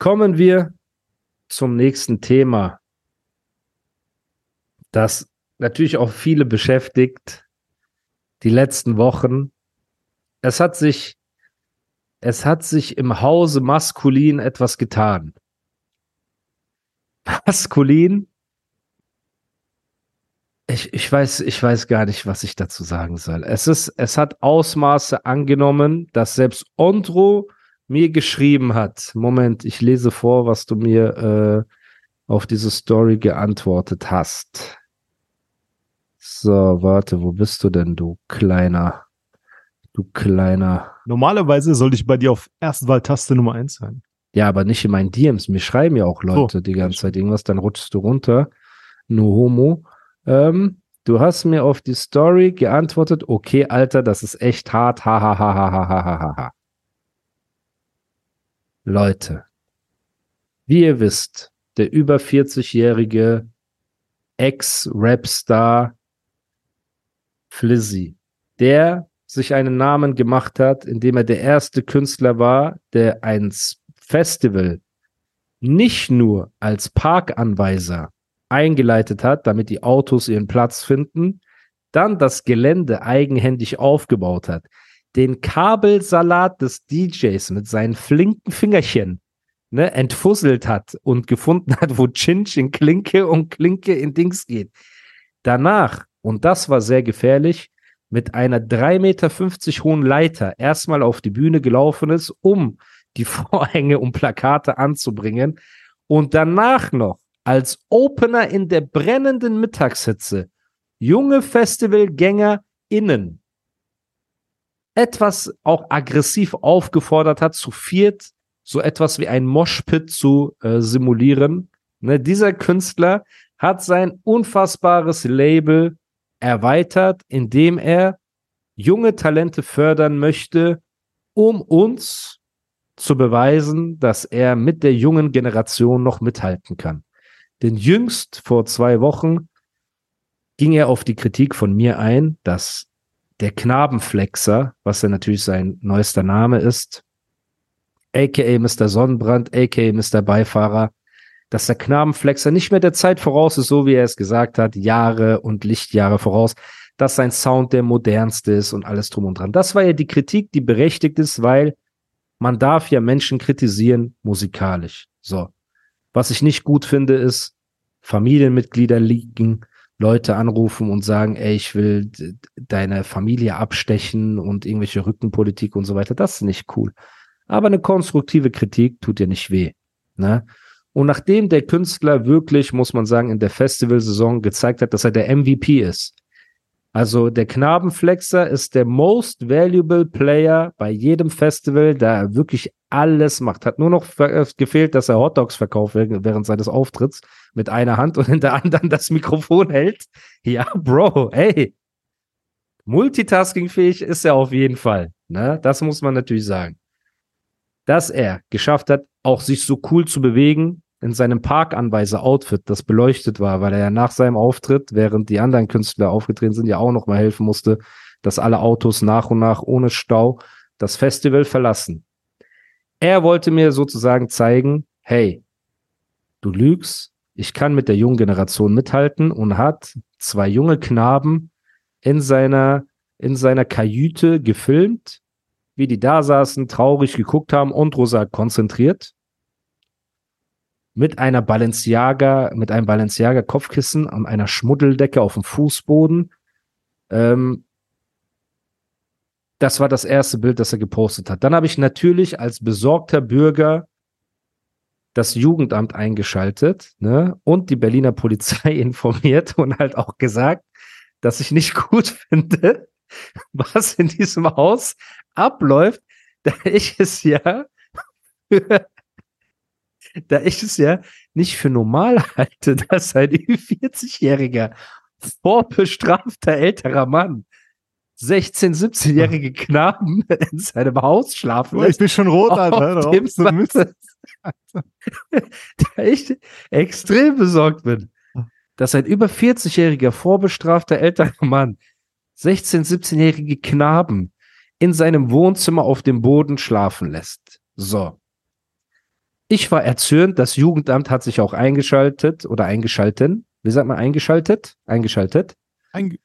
Kommen wir zum nächsten Thema, das natürlich auch viele beschäftigt, die letzten Wochen. Es hat sich, es hat sich im Hause maskulin etwas getan. Maskulin ich, ich, weiß, ich weiß gar nicht, was ich dazu sagen soll. Es, ist, es hat Ausmaße angenommen, dass selbst Ondro mir geschrieben hat. Moment, ich lese vor, was du mir äh, auf diese Story geantwortet hast. So, warte, wo bist du denn, du kleiner? Du kleiner. Normalerweise sollte ich bei dir auf Erstwahltaste Nummer 1 sein. Ja, aber nicht in meinen DMs. Mir schreiben ja auch Leute oh. die ganze Zeit irgendwas, dann rutschst du runter. No homo. Ähm, du hast mir auf die Story geantwortet, okay, Alter, das ist echt hart. Ha, ha, ha, ha, ha, ha, ha, ha. Leute, wie ihr wisst, der über 40-jährige Ex-Rap-Star Flizzy, der sich einen Namen gemacht hat, indem er der erste Künstler war, der ein Festival nicht nur als Parkanweiser eingeleitet hat, damit die Autos ihren Platz finden, dann das Gelände eigenhändig aufgebaut hat, den Kabelsalat des DJs mit seinen flinken Fingerchen ne, entfusselt hat und gefunden hat, wo Chinch in Klinke und Klinke in Dings geht. Danach, und das war sehr gefährlich, mit einer 3,50 Meter hohen Leiter erstmal auf die Bühne gelaufen ist, um die Vorhänge und Plakate anzubringen und danach noch als Opener in der brennenden Mittagshitze junge FestivalgängerInnen etwas auch aggressiv aufgefordert hat, zu viert so etwas wie ein Moshpit zu äh, simulieren. Ne, dieser Künstler hat sein unfassbares Label erweitert, indem er junge Talente fördern möchte, um uns zu beweisen, dass er mit der jungen Generation noch mithalten kann. Denn jüngst vor zwei Wochen ging er auf die Kritik von mir ein, dass der Knabenflexer, was ja natürlich sein neuester Name ist, aka Mr. Sonnenbrand, aka Mr. Beifahrer, dass der Knabenflexer nicht mehr der Zeit voraus ist, so wie er es gesagt hat, Jahre und Lichtjahre voraus, dass sein Sound der modernste ist und alles drum und dran. Das war ja die Kritik, die berechtigt ist, weil man darf ja Menschen kritisieren musikalisch. So. Was ich nicht gut finde, ist, Familienmitglieder liegen, Leute anrufen und sagen, ey, ich will deine Familie abstechen und irgendwelche Rückenpolitik und so weiter. Das ist nicht cool. Aber eine konstruktive Kritik tut ja nicht weh. Ne? Und nachdem der Künstler wirklich, muss man sagen, in der Festivalsaison gezeigt hat, dass er der MVP ist, also der Knabenflexer ist der most valuable Player bei jedem Festival, da er wirklich alles macht. Hat nur noch äh, gefehlt, dass er Hotdogs verkauft während seines Auftritts mit einer Hand und in der anderen das Mikrofon hält. Ja, Bro, ey. Multitaskingfähig ist er auf jeden Fall. Ne? Das muss man natürlich sagen. Dass er geschafft hat, auch sich so cool zu bewegen, in seinem Parkanweiser-Outfit, das beleuchtet war, weil er ja nach seinem Auftritt, während die anderen Künstler aufgetreten sind, ja auch noch mal helfen musste, dass alle Autos nach und nach ohne Stau das Festival verlassen. Er wollte mir sozusagen zeigen, hey, du lügst, ich kann mit der jungen Generation mithalten und hat zwei junge Knaben in seiner, in seiner Kajüte gefilmt, wie die da saßen, traurig geguckt haben und Rosa konzentriert mit einer Balenciaga, mit einem Balenciaga Kopfkissen und einer Schmuddeldecke auf dem Fußboden. Ähm, das war das erste Bild, das er gepostet hat. Dann habe ich natürlich als besorgter Bürger das Jugendamt eingeschaltet ne, und die Berliner Polizei informiert und halt auch gesagt, dass ich nicht gut finde, was in diesem Haus abläuft, da ich es ja da ich es ja nicht für normal halte, dass ein 40-jähriger vorbestrafter älterer Mann 16-, 17-jährige Knaben in seinem Haus schlafen Oh, ich bin schon rot, Alter. dem so da ich extrem besorgt bin, dass ein über 40-jähriger vorbestrafter älterer Mann 16-, 17-jährige Knaben in seinem Wohnzimmer auf dem Boden schlafen lässt. So. Ich war erzürnt, das Jugendamt hat sich auch eingeschaltet oder eingeschalten. Wie sagt man eingeschaltet? Eingeschaltet. Ein,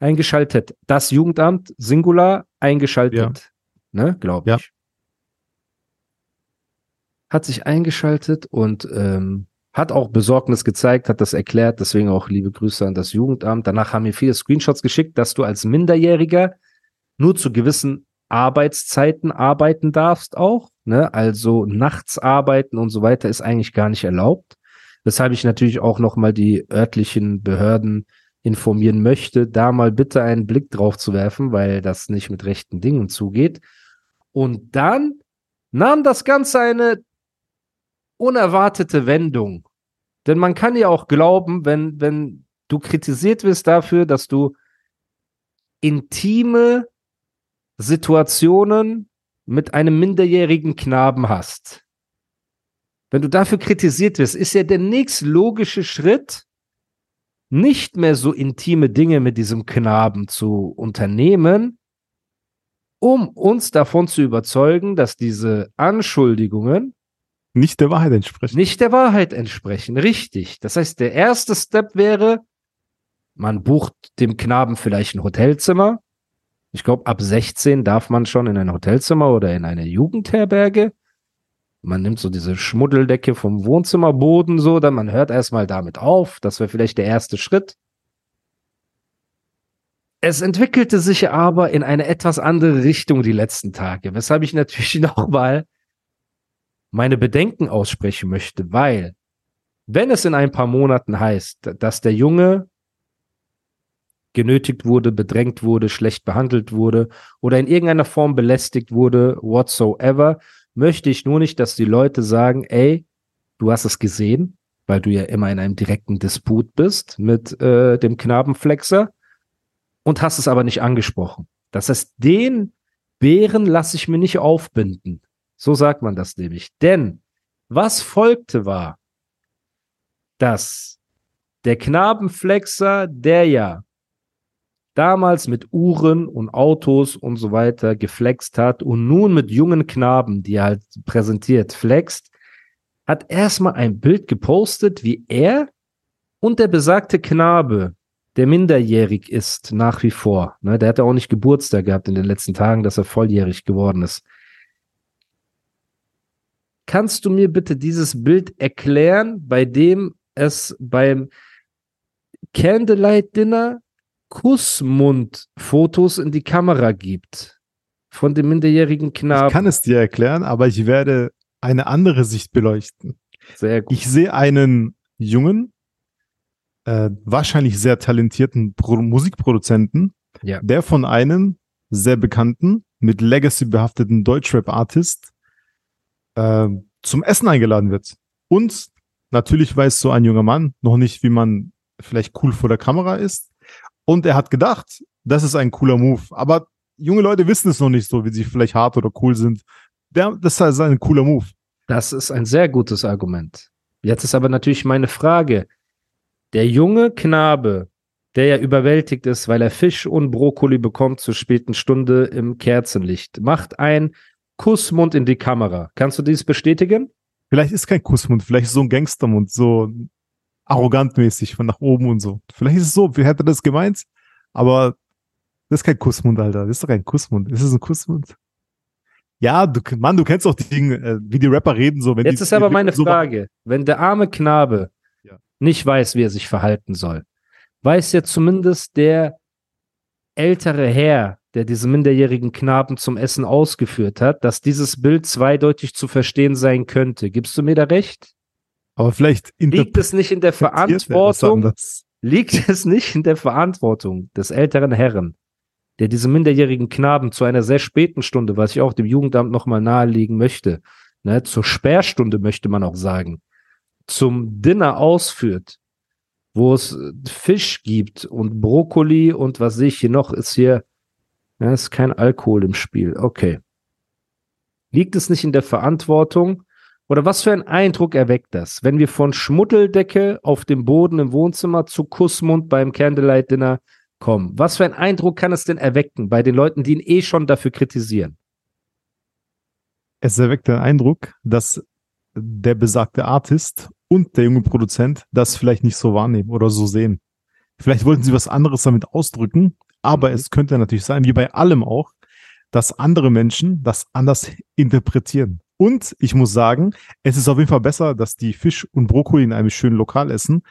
Eingeschaltet. Das Jugendamt, Singular, eingeschaltet. Ne, glaube ich. Ja. Hat sich eingeschaltet und ähm, hat auch Besorgnis gezeigt, hat das erklärt, deswegen auch liebe Grüße an das Jugendamt. Danach haben mir viele Screenshots geschickt, dass du als Minderjähriger nur zu gewissen Arbeitszeiten arbeiten darfst auch. Ne? Also nachts arbeiten und so weiter ist eigentlich gar nicht erlaubt. Weshalb ich natürlich auch nochmal die örtlichen Behörden informieren möchte, da mal bitte einen Blick drauf zu werfen, weil das nicht mit rechten Dingen zugeht. Und dann nahm das Ganze eine unerwartete Wendung. Denn man kann ja auch glauben, wenn, wenn du kritisiert wirst dafür, dass du intime Situationen mit einem minderjährigen Knaben hast. Wenn du dafür kritisiert wirst, ist ja der nächst logische Schritt, nicht mehr so intime Dinge mit diesem Knaben zu unternehmen, um uns davon zu überzeugen, dass diese Anschuldigungen nicht der Wahrheit entsprechen. nicht der Wahrheit entsprechen. Richtig. Das heißt, der erste Step wäre, man bucht dem Knaben vielleicht ein Hotelzimmer. Ich glaube, ab 16 darf man schon in ein Hotelzimmer oder in eine Jugendherberge. Man nimmt so diese Schmuddeldecke vom Wohnzimmerboden so, dann man hört erstmal damit auf. Das wäre vielleicht der erste Schritt. Es entwickelte sich aber in eine etwas andere Richtung die letzten Tage, weshalb ich natürlich nochmal meine Bedenken aussprechen möchte, weil wenn es in ein paar Monaten heißt, dass der Junge genötigt wurde, bedrängt wurde, schlecht behandelt wurde oder in irgendeiner Form belästigt wurde, whatsoever, möchte ich nur nicht, dass die Leute sagen, ey, du hast es gesehen, weil du ja immer in einem direkten Disput bist mit äh, dem Knabenflexer und hast es aber nicht angesprochen. Das heißt, den Bären lasse ich mir nicht aufbinden. So sagt man das nämlich. Denn was folgte war, dass der Knabenflexer, der ja damals mit Uhren und Autos und so weiter geflext hat und nun mit jungen Knaben, die er halt präsentiert, flext, hat erstmal ein Bild gepostet, wie er und der besagte Knabe, der minderjährig ist nach wie vor, ne, der hat ja auch nicht Geburtstag gehabt in den letzten Tagen, dass er volljährig geworden ist. Kannst du mir bitte dieses Bild erklären, bei dem es beim Candlelight Dinner Kussmund-Fotos in die Kamera gibt von dem minderjährigen Knaben? Ich kann es dir erklären, aber ich werde eine andere Sicht beleuchten. Sehr gut. Ich sehe einen jungen, äh, wahrscheinlich sehr talentierten Pro Musikproduzenten, Ja. der von einem sehr bekannten, mit Legacy behafteten Deutschrap-Artist äh, zum Essen eingeladen wird. Und natürlich weiß so ein junger Mann noch nicht, wie man vielleicht cool vor der Kamera ist. Und er hat gedacht, das ist ein cooler Move. Aber junge Leute wissen es noch nicht so, wie sie vielleicht hart oder cool sind. Der, das ist also ein cooler Move. Das ist ein sehr gutes Argument. Jetzt ist aber natürlich meine Frage. Der junge Knabe, der ja überwältigt ist, weil er Fisch und Brokkoli bekommt zur späten Stunde im Kerzenlicht, macht ein Kussmund in die Kamera. Kannst du dies bestätigen? Vielleicht ist kein Kussmund, vielleicht ist so ein Gangstermund, so arrogantmäßig von nach oben und so. Vielleicht ist es so, wie hätte er das gemeint? Aber das ist kein Kussmund, Alter. Das ist doch kein Kussmund. Ist es ein Kussmund? Ja, du, Mann, du kennst auch die Dinge, äh, wie die Rapper reden, so. Wenn Jetzt die, ist aber meine so Frage, wenn der arme Knabe Ja. nicht weiß, wie er sich verhalten soll, weiß ja zumindest der ältere Herr, der diesen minderjährigen Knaben zum Essen ausgeführt hat, dass dieses Bild zweideutig zu verstehen sein könnte. Gibst du mir da recht? Aber vielleicht Liegt es nicht in der er Verantwortung, liegt es nicht in der Verantwortung des älteren Herren, der diesen minderjährigen Knaben zu einer sehr späten Stunde, was ich auch dem Jugendamt nochmal nahelegen möchte, ne, zur Sperrstunde möchte man auch sagen, zum Dinner ausführt, wo es äh, Fisch gibt und Brokkoli und was sehe ich hier noch, ist hier, ja, ist kein Alkohol im Spiel. Okay. Liegt es nicht in der Verantwortung? Oder was für einen Eindruck erweckt das, wenn wir von Schmuddeldecke auf dem Boden im Wohnzimmer zu Kussmund beim Candlelight Dinner kommen? Was für einen Eindruck kann es denn erwecken bei den Leuten, die ihn eh schon dafür kritisieren? Es erweckt den Eindruck, dass der besagte Artist und der junge Produzent das vielleicht nicht so wahrnehmen oder so sehen. Vielleicht wollten sie was anderes damit ausdrücken, aber mhm. es könnte natürlich sein, wie bei allem auch, dass andere Menschen das anders interpretieren. Und ich muss sagen, es ist auf jeden Fall besser, dass die Fisch und Brokkoli in einem schönen Lokal essen,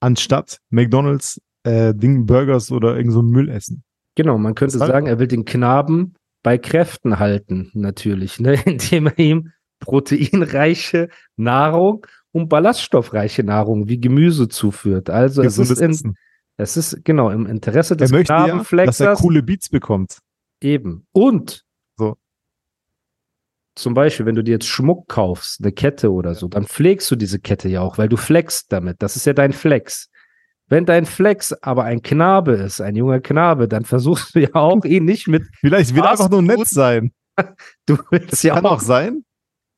anstatt McDonalds, äh, Ding, Burgers oder irgend so Müll essen. Genau, man könnte sagen, er will den Knaben bei Kräften halten, natürlich, ne? indem er ihm proteinreiche Nahrung und ballaststoffreiche Nahrung wie Gemüse zuführt. Also es ist, in, es ist genau im Interesse des er Knabenflexers, ja, dass er coole Beats bekommt. Eben. Und. Zum Beispiel, wenn du dir jetzt Schmuck kaufst, eine Kette oder so, dann pflegst du diese Kette ja auch, weil du flexst damit. Das ist ja dein Flex. Wenn dein Flex aber ein Knabe ist, ein junger Knabe, dann versuchst du ja auch ihn nicht mit. Vielleicht will er einfach nur nett sein. Du willst ja kann auch sein,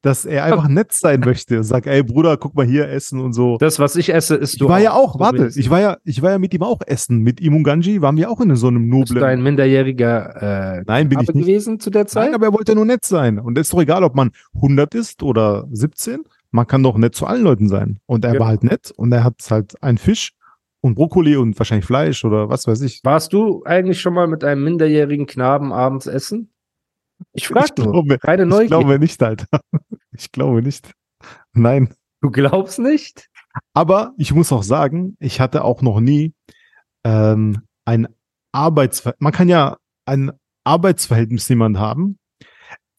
dass er einfach nett sein möchte und sagt, ey Bruder, guck mal hier essen und so. Das, was ich esse, ist du. Ich war auch, ja auch, warte, ich war ja, ich war ja mit ihm auch essen. Mit ihm und Ganji waren wir auch in so einem noblen. Bist du ein minderjähriger äh, Nein, bin ich nicht. gewesen zu der Zeit? Nein, aber er wollte nur nett sein. Und es ist doch egal, ob man 100 ist oder 17. Man kann doch nett zu allen Leuten sein. Und er ja. war halt nett und er hat halt einen Fisch und Brokkoli und wahrscheinlich Fleisch oder was weiß ich. Warst du eigentlich schon mal mit einem minderjährigen Knaben abends essen? Ich frage nur. Glaube, keine Neugier. Ich glaube nicht, Alter. Ich glaube nicht. Nein. Du glaubst nicht? Aber ich muss auch sagen, ich hatte auch noch nie ähm, ein Arbeitsverhältnis. Man kann ja ein Arbeitsverhältnis jemand haben,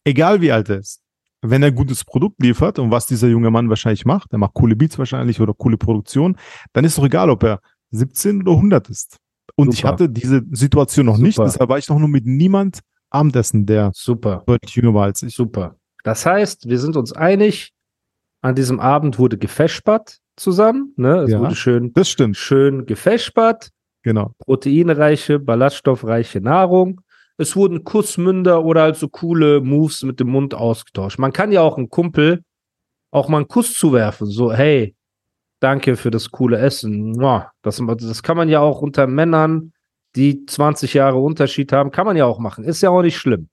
egal wie alt er ist. Wenn er gutes Produkt liefert und was dieser junge Mann wahrscheinlich macht, er macht coole Beats wahrscheinlich oder coole Produktion, dann ist doch egal, ob er 17 oder 100 ist. Und Super. ich hatte diese Situation noch Super. nicht, deshalb war ich noch nur mit niemand Abendessen, der Super. deutlich jünger war als ich. Super. Das heißt, wir sind uns einig, an diesem Abend wurde gefeschbert zusammen. Ne? Es ja, wurde schön, das stimmt. schön gefeschbert. Genau. Proteinreiche, ballaststoffreiche Nahrung. Es wurden Kussmünder oder halt so coole Moves mit dem Mund ausgetauscht. Man kann ja auch einem Kumpel auch mal einen Kuss zuwerfen. So, hey, danke für das coole Essen. Das, das kann man ja auch unter Männern die 20 Jahre Unterschied haben, kann man ja auch machen. Ist ja auch nicht schlimm.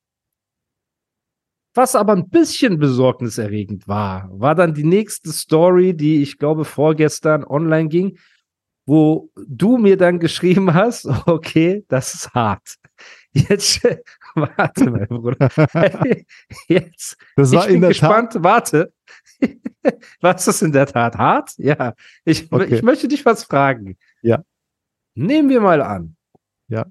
Was aber ein bisschen besorgniserregend war, war dann die nächste Story, die ich glaube vorgestern online ging, wo du mir dann geschrieben hast, okay, das ist hart. Jetzt, warte, mein Bruder. Jetzt, das war ich bin gespannt, Tat? warte. Was ist in der Tat hart? Ja, ich, okay. ich möchte dich was fragen. Ja. Nehmen wir mal an, ja.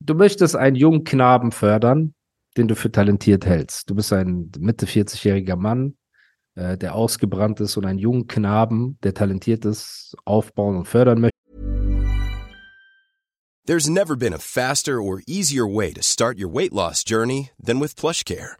Du möchtest einen jungen Knaben fördern, den du für talentiert hältst. Du bist ein Mitte 40-jähriger Mann, äh, der ausgebrannt ist und einen jungen Knaben, der talentiert ist, aufbauen und fördern möchte. There's never been a faster or easier way to start your weight loss journey than with PlushCare.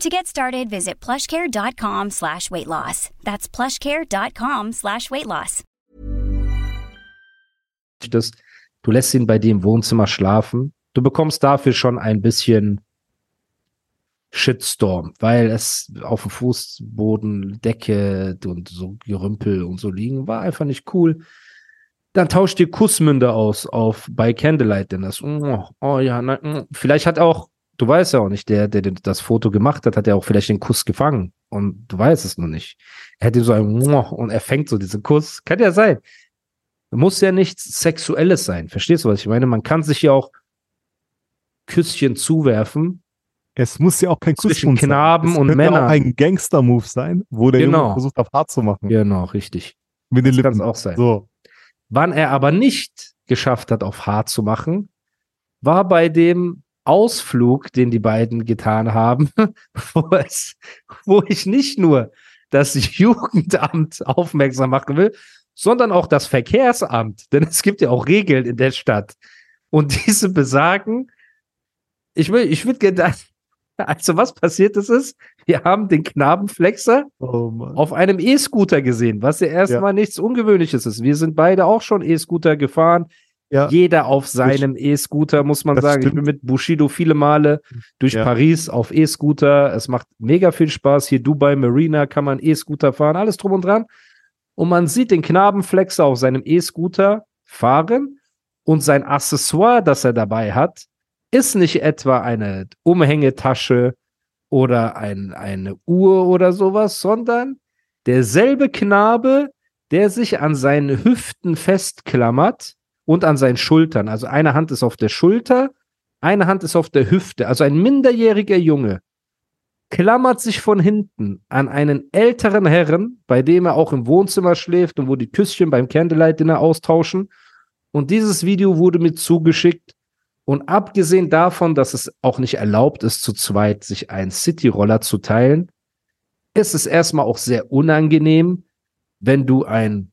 To get started, visit plushcare.com slash weight loss. That's plushcare.com slash weight loss. Du lässt ihn bei dir im Wohnzimmer schlafen. Du bekommst dafür schon ein bisschen Shitstorm, weil es auf dem Fußboden, Decke und so Gerümpel und so liegen, war einfach nicht cool. dann tauscht ihr Kussmünder aus auf bei Candlelight Dinners. Oh, oh ja, na, mm. vielleicht hat auch, du weißt ja auch nicht, der, der das Foto gemacht hat, hat ja auch vielleicht den Kuss gefangen und du weißt es noch nicht. Er hätte so ein und er fängt so diesen Kuss. Kann ja sein. Muss ja nichts Sexuelles sein. Verstehst du, was ich meine? Man kann sich ja auch Küsschen zuwerfen. Es muss ja auch kein Zwischen Kussmund sein. Knaben es und könnte Männern. auch ein Gangster-Move sein, wo der Genau. Junge versucht, auf hart zu machen. Genau, richtig. Mit den Das kann es Lippen. auch sein. So. Wann er aber nicht geschafft hat, auf hart zu machen, war bei dem Ausflug, den die beiden getan haben, wo, es, wo ich nicht nur das Jugendamt aufmerksam machen will, sondern auch das Verkehrsamt. Denn es gibt ja auch Regeln in der Stadt. Und diese besagen, ich will, ich würde gerne, also was passiert ist, ist, wir haben den Knabenflexer Oh auf einem E-Scooter gesehen, was ja erstmal nichts Ungewöhnliches ist. Wir sind beide auch schon E-Scooter gefahren. Ja. Jeder auf seinem E-Scooter, muss man Das sagen. Ich stimmt. bin mit Bushido viele Male durch Ja. Paris auf E-Scooter. Es macht mega viel Spaß. Hier Dubai Marina kann man E-Scooter fahren, alles drum und dran. Und man sieht den Knabenflexer auf seinem E-Scooter fahren und sein Accessoire, das er dabei hat, ist nicht etwa eine Umhängetasche oder ein, eine Uhr oder sowas, sondern derselbe Knabe, der sich an seinen Hüften festklammert und an seinen Schultern. Also eine Hand ist auf der Schulter, eine Hand ist auf der Hüfte. Also ein minderjähriger Junge klammert sich von hinten an einen älteren Herren, bei dem er auch im Wohnzimmer schläft und wo die Küsschen beim Candlelight Dinner austauschen. Und dieses Video wurde mir zugeschickt. Und abgesehen davon, dass es auch nicht erlaubt ist, zu zweit sich einen City-Roller zu teilen, ist es erstmal auch sehr unangenehm, wenn du ein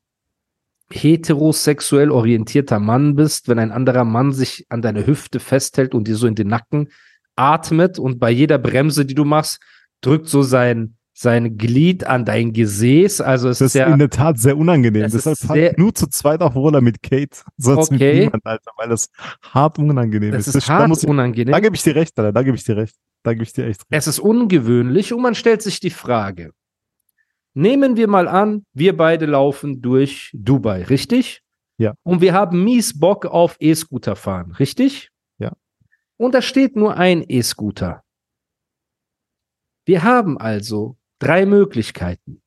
heterosexuell orientierter Mann bist, wenn ein anderer Mann sich an deine Hüfte festhält und dir so in den Nacken atmet und bei jeder Bremse, die du machst, drückt so sein, sein Glied an dein Gesäß. Also es Das ist ist ja in der Tat sehr unangenehm. Es Deshalb ist sehr- ich nur zu zweit auf Roller mit Kate, sonst Okay. mit niemand, Alter, weil das hart unangenehm es ist. ist da, hart muss ich, unangenehm. da gebe ich dir recht, Alter, da gebe ich dir recht. Da gebe ich dir echt recht. Es ist ungewöhnlich und man stellt sich die Frage. Nehmen wir mal an, wir beide laufen durch Dubai, richtig? Ja. Und wir haben mies Bock auf E-Scooter fahren, richtig? Ja. Und da steht nur ein E-Scooter. Wir haben also drei Möglichkeiten.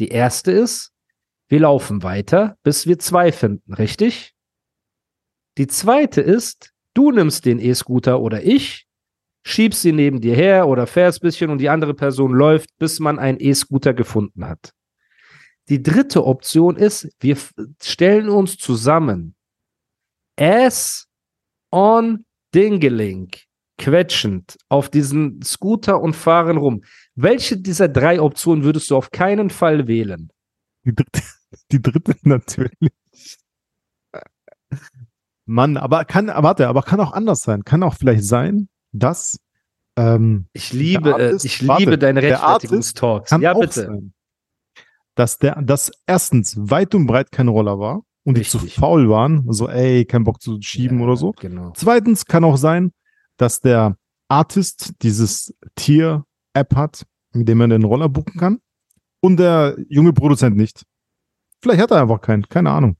Die erste ist, wir laufen weiter, bis wir zwei finden, richtig? Die zweite ist, du nimmst den E-Scooter oder ich, schiebst sie neben dir her oder fährst ein bisschen und die andere Person läuft, bis man einen E-Scooter gefunden hat. Die dritte Option ist, wir stellen uns zusammen. Ass on Dingeling, quetschend auf diesen Scooter und fahren rum. Welche dieser drei Optionen würdest du auf keinen Fall wählen? Die dritte, die dritte natürlich. Mann, aber kann, warte, aber kann auch anders sein. Kann auch vielleicht sein, dass ähm, Ich liebe, äh, Artist- ich warte, liebe deine Rechtfertigungstalks. Ja, bitte. sein, dass der, dass erstens weit und breit kein Roller war und die zu Richtig. faul waren, so ey, kein Bock zu schieben Ja, oder so. Genau. Zweitens kann auch sein, dass der Artist dieses Tier-App hat, mit dem man den Roller buchen kann und der junge Produzent nicht. Vielleicht hat er einfach keinen, keine Ahnung.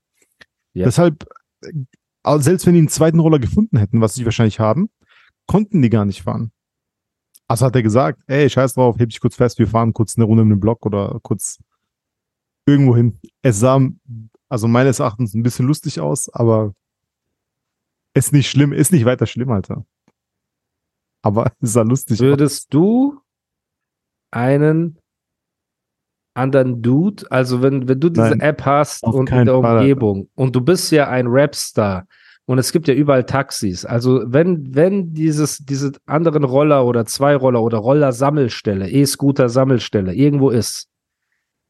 Ja. Deshalb, äh, selbst wenn die einen zweiten Roller gefunden hätten, was sie wahrscheinlich haben, konnten die gar nicht fahren. Also hat er gesagt, ey, scheiß drauf, heb dich kurz fest, wir fahren kurz eine Runde mit dem Block oder kurz irgendwo hin. Es sah, also meines Erachtens ein bisschen lustig aus, aber ist nicht schlimm, ist nicht weiter schlimm, Alter. Aber es sah lustig aus. Würdest du einen anderen Dude, also wenn, wenn du diese Nein, App hast und in der Fall. Umgebung und du bist ja ein Rapstar und es gibt ja überall Taxis, also wenn, wenn dieses, diese anderen Roller oder Zweiroller oder Roller-Sammelstelle, E-Scooter-Sammelstelle irgendwo ist,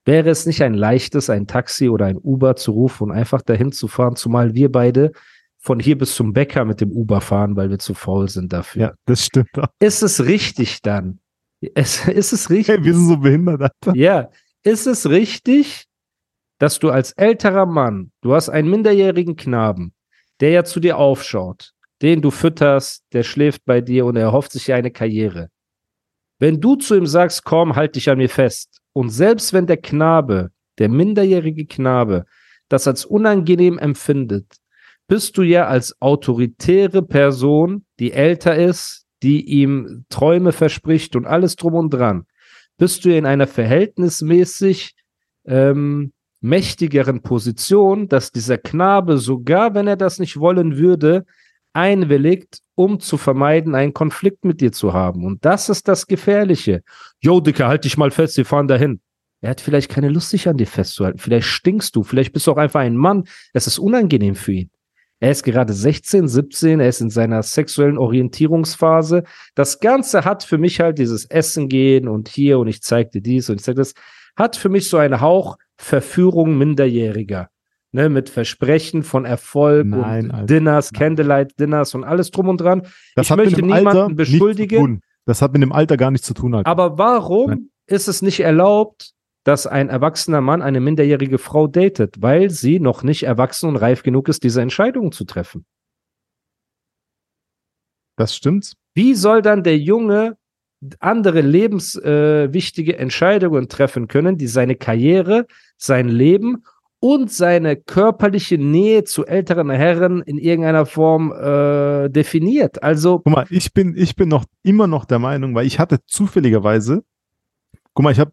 wäre es nicht ein leichtes, ein Taxi oder ein Uber zu rufen und einfach dahin zu fahren, zumal wir beide von hier bis zum Bäcker mit dem Uber fahren, weil wir zu faul sind dafür. Ja, das stimmt. Ist es richtig dann? Es, ist es richtig? Hey, wir sind so behindert, Alter. Ja, ist es richtig, dass du als älterer Mann, du hast einen minderjährigen Knaben, der ja zu dir aufschaut, den du fütterst, der schläft bei dir und er erhofft sich eine Karriere. Wenn du zu ihm sagst, komm, halt dich an mir fest, und selbst wenn der Knabe, der minderjährige Knabe, das als unangenehm empfindet, bist du ja als autoritäre Person, die älter ist, die ihm Träume verspricht und alles drum und dran, bist du in einer verhältnismäßig ähm, mächtigeren Position, dass dieser Knabe sogar, wenn er das nicht wollen würde, einwilligt, um zu vermeiden, einen Konflikt mit dir zu haben. Und das ist das Gefährliche. Jo, Dicker, halt dich mal fest, wir fahren dahin. Er hat vielleicht keine Lust, sich an dir festzuhalten. Vielleicht stinkst du, vielleicht bist du auch einfach ein Mann. Es ist unangenehm für ihn. Er ist gerade 16, 17, er ist in seiner sexuellen Orientierungsphase. Das Ganze hat für mich halt dieses Essen gehen und hier und ich zeig dir dies und ich zeig das, hat für mich so einen Hauch Verführung Minderjähriger ne, mit Versprechen von Erfolg Nein, und Alter. Dinners, Nein. Candlelight Dinners und alles drum und dran. Das ich möchte niemanden Alter beschuldigen. Das hat mit dem Alter gar nichts zu tun. Alter. aber warum Nein. ist es nicht erlaubt, dass ein erwachsener Mann eine minderjährige Frau datet, weil sie noch nicht erwachsen und reif genug ist, diese Entscheidung zu treffen? das stimmt. Wie soll dann der Junge andere lebenswichtige äh, Entscheidungen treffen können, die seine Karriere, sein Leben und seine körperliche Nähe zu älteren Herren in irgendeiner Form äh, definiert? Also, Guck mal, ich bin, ich bin noch immer noch der Meinung, weil ich hatte zufälligerweise, guck mal, ich habe,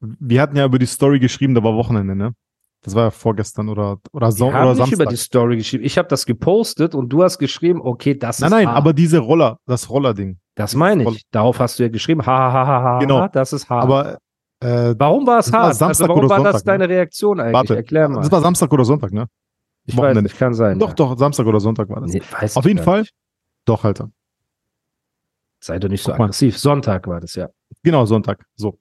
wir hatten ja über die Story geschrieben, da war Wochenende, ne? Das war ja vorgestern oder oder, so, wir oder haben nicht Samstag. über die Story geschrieben. Ich habe das gepostet und du hast geschrieben, okay, das nein, ist nein, hart. aber diese Roller, das Roller-Ding. Das meine ich. Darauf hast du ja geschrieben, ha, ha, ha, ha, ha, Genau. das ist hart. Aber äh, warum war es das hart? Samstag also warum oder war das Sonntag, ne? deine Reaktion eigentlich? warte, Erklär mal. das war Samstag oder Sonntag, ne? ich weiß Wochenende. nicht, kann sein. Doch, ja. doch, Samstag oder Sonntag war das. Nee, weiß Auf jeden Fall. nicht. Doch, Alter. Sei doch nicht so Guck mal. aggressiv. Sonntag war das ja. Genau, Sonntag. So.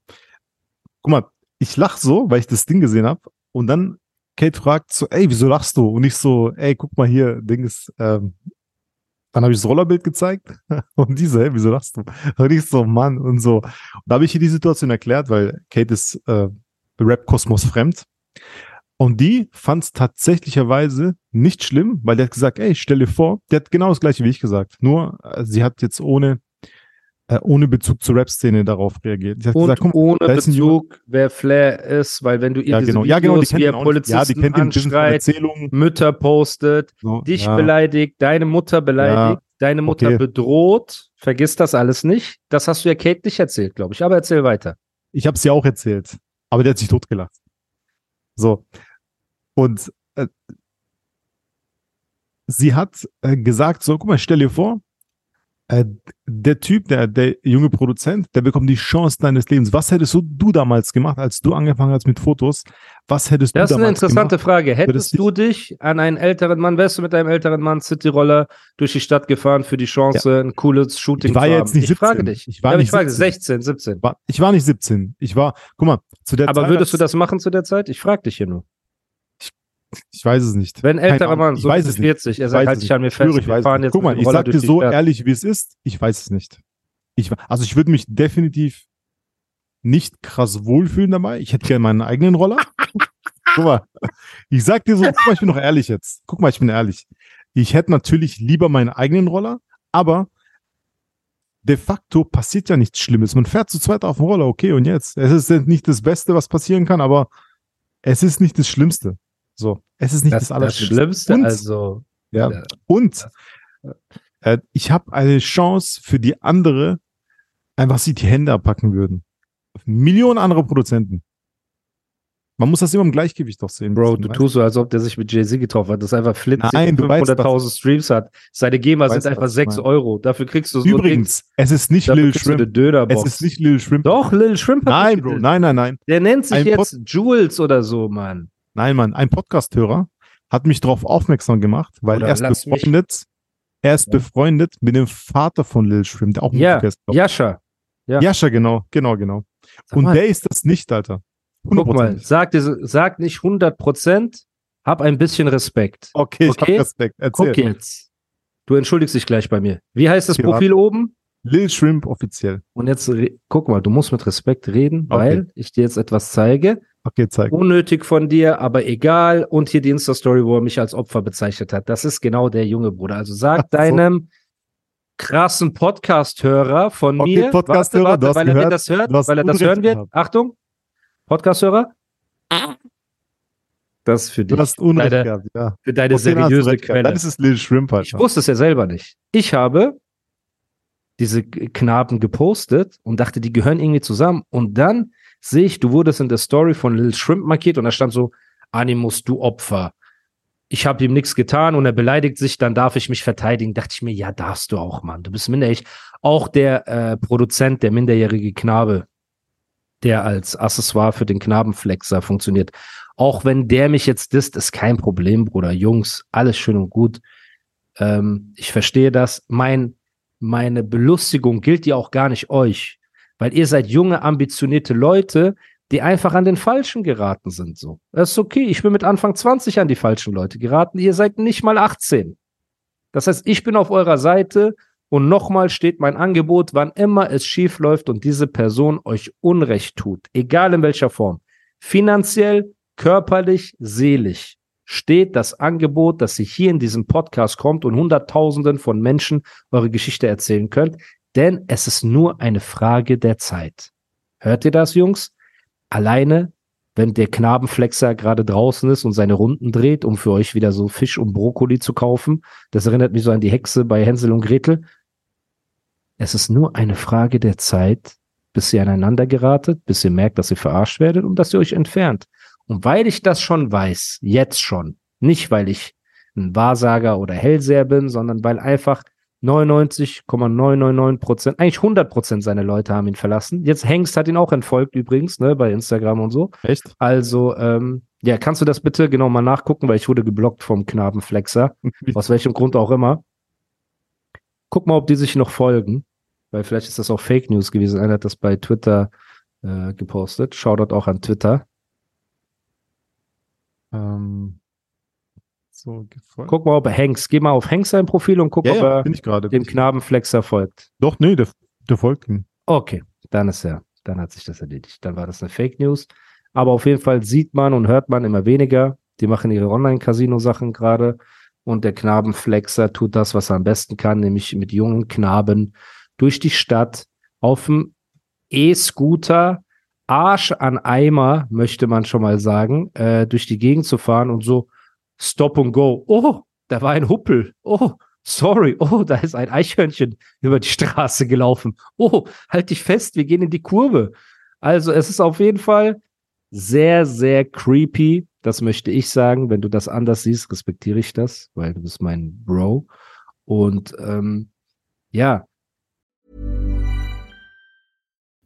Guck mal, ich lach so, weil ich das Ding gesehen habe. Und dann Kate fragt so, ey, wieso lachst du? Und ich so, ey, guck mal hier, Ding ist, ähm, dann habe ich das Rollerbild gezeigt und diese, ey, wieso lachst du? Und ich so, Mann, und so. Und da habe ich ihr die Situation erklärt, weil Kate ist äh, Rap-Kosmos fremd. Und die fand es tatsächlicherweise nicht schlimm, weil der hat gesagt, ey, stell dir vor, der hat genau das gleiche wie ich gesagt. Nur, äh, sie hat jetzt ohne, äh, ohne Bezug zur Rap-Szene darauf reagiert. Hat Und gesagt, mal, ohne Bezug, wer Flair ist, weil wenn du ihr ja, diese genau. Videos, Ja, genau, die wie er. Ja, die Polizisten kennt von anschreit. Mütter postet, So, dich ja. beleidigt, deine Mutter beleidigt, deine Mutter okay. bedroht, vergiss das alles nicht. Das hast du ja Kate nicht erzählt, glaube ich. Aber erzähl weiter. Ich habe es ja auch erzählt, aber der hat sich totgelacht. So. Und äh, sie hat äh, gesagt, so, guck mal, stell dir vor, äh, der Typ, der, der junge Produzent, der bekommt die Chance deines Lebens. Was hättest du, du damals gemacht, als du angefangen hast mit Fotos? Was hättest Das du ist eine interessante gemacht? Frage. das Hättest du dich an einen älteren Mann, wärst du mit deinem älteren Mann Cityroller durch die Stadt gefahren für die Chance, ein cooles Shooting Ich war zu ja haben? jetzt nicht ich frage 17. dich. Ich war ja, aber nicht ich frage 17. 16, 17. War, ich war nicht 17. Ich war, guck mal, zu der Aber Zeit, würdest du das machen zu der Zeit? Ich frage dich hier nur. Ich weiß es nicht. Wenn älterer. Mann, so weiß bis es nicht. 40, er sagt, halt dich an mir fest, ich wir fahren nicht. jetzt Guck mal, ich sag dir so Stadt. ehrlich, wie es ist. Ich weiß es nicht. Ich, also ich würde mich definitiv nicht krass wohlfühlen dabei. Ich hätte gerne meinen eigenen Roller. guck mal, ich sag dir so, guck mal, ich bin doch ehrlich jetzt. Guck mal, ich bin ehrlich. Ich hätte natürlich lieber meinen eigenen Roller, aber de facto passiert ja nichts Schlimmes. Man fährt zu zweit auf dem Roller, okay, und jetzt? Es ist nicht das Beste, was passieren kann, aber es ist nicht das Schlimmste. So, es ist nicht das, Das, das Allerschlimmste. Schlimmste, Und- also. Ja. Ja. Und äh, ich habe eine Chance für die andere, einfach sie die Hände abpacken würden. Millionen andere Produzenten. Man muss das immer im Gleichgewicht doch sehen. Bro, du tust so, als ob der sich mit Jay-Z getroffen hat. Das ist einfach weißt, 500.000 Streams hat. Seine GEMA weißt, sind einfach was ich 6 meine. Euro. Dafür kriegst du so Übrigens, es ist nicht dafür Lil Shrimp. Es ist nicht Lil Shrimp. Doch, Lil Shrimp hat Nein, Bro, nein, nein, nein. Der nennt sich Ein jetzt Jules oder so, Mann. Nein, Mann, ein Podcast-Hörer hat mich darauf aufmerksam gemacht, weil Oder er ist befreundet, er ist Ja. befreundet mit dem Vater von Lil Shrimp, der auch Ja, Musiker ist. ich. Jascha. ja. Jascha, genau, genau, genau. Sag Und mal, der ist das nicht, Alter. guck mal, 100%. sag, sag nicht 100 Prozent, hab ein bisschen Respekt. Okay, ich Okay. hab Respekt. Erzähl. Guck jetzt. Du entschuldigst dich gleich bei mir. Wie heißt das Okay, Profil oben? Lil Shrimp offiziell. Und jetzt guck mal, du musst mit Respekt reden, Okay. weil ich dir jetzt etwas zeige. Okay, zeig. Unnötig von dir, aber egal. Und hier die Insta-Story, wo er mich als Opfer bezeichnet hat. Das ist genau der junge Bruder. Also sag so. deinem krassen Podcast-Hörer von Okay, mir, Podcast-Hörer, weil er gehört, das hört, weil er das hören wird. gehabt. Achtung, Podcast-Hörer. Das für dich. Du hast Unrecht Deine- gehabt, ja. Für deine Okay, seriöse. Quelle. Dann ist es Lil Shrimp halt. Ich wusste es ja selber nicht. Ich habe diese Knaben gepostet und dachte, die gehören irgendwie zusammen. Und dann sehe ich, du wurdest in der Story von Lil Shrimp markiert und da stand so, Animus, du Opfer. Ich habe ihm nichts getan und er beleidigt sich, dann darf ich mich verteidigen. Dachte ich mir, ja, darfst du auch, Mann. Du bist minderjährig. Auch der äh, Produzent, der minderjährige Knabe, der als Accessoire für den Knabenflexer funktioniert. Auch wenn der mich jetzt disst, ist kein Problem, Bruder. Jungs, alles schön und gut. Ähm, ich verstehe das. Mein, meine Belustigung gilt ja auch gar nicht euch, weil ihr seid junge, ambitionierte Leute, die einfach an den Falschen geraten sind. So, das ist okay. Ich bin mit Anfang 20 an die falschen Leute geraten. Ihr seid nicht mal 18. Das heißt, ich bin auf eurer Seite und nochmal steht mein Angebot, wann immer es schief läuft und diese Person euch Unrecht tut, egal in welcher Form, finanziell, körperlich, seelisch, steht das Angebot, dass ihr hier in diesem Podcast kommt und Hunderttausenden von Menschen eure Geschichte erzählen könnt, denn es ist nur eine Frage der Zeit. Hört ihr das, Jungs? Alleine, wenn der Knabenflexer gerade draußen ist und seine Runden dreht, um für euch wieder so Fisch und Brokkoli zu kaufen, das erinnert mich so an die Hexe bei Hänsel und Gretel. Es ist nur eine Frage der Zeit, bis ihr aneinander geratet, bis ihr merkt, dass ihr verarscht werdet und dass ihr euch entfernt. Und weil ich das schon weiß, jetzt schon, nicht weil ich ein Wahrsager oder Hellseher bin, sondern weil einfach 99,999 Prozent, eigentlich 100 Prozent seiner Leute haben ihn verlassen. Jetzt Hengst hat ihn auch entfolgt übrigens, ne, bei Instagram und so. Echt? Also, ähm, ja, kannst du das bitte genau mal nachgucken, weil ich wurde geblockt vom Knabenflexer. Aus welchem Grund auch immer. Guck mal, ob die sich noch folgen. Weil vielleicht ist das auch Fake News gewesen. Einer hat das bei Twitter äh, gepostet. Shoutout auch an Twitter. Ähm, so, gefolgt. Guck mal, ob er Hanks, geh mal auf Hanks sein Profil und guck, ja, ob ja, er dem Knabenflexer folgt. Doch, nee, der, der folgt ihm. Okay, dann ist er, dann hat sich das erledigt. Dann war das eine Fake News. Aber auf jeden Fall sieht man und hört man immer weniger. Die machen ihre Online-Casino-Sachen gerade. Und der Knabenflexer tut das, was er am besten kann, nämlich mit jungen Knaben durch die Stadt auf dem E-Scooter, Arsch an Eimer, möchte man schon mal sagen, äh, durch die Gegend zu fahren und so Stop and Go. Oh, da war ein Huppel. Oh, sorry. Oh, da ist ein Eichhörnchen über die Straße gelaufen. Oh, halt dich fest, wir gehen in die Kurve. Also es ist auf jeden Fall sehr, sehr creepy. Das möchte ich sagen. Wenn du das anders siehst, respektiere ich das, weil du bist mein Bro. Und ähm, ja,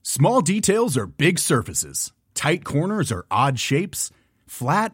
Small details are big surfaces. Tight corners are odd shapes. Flat,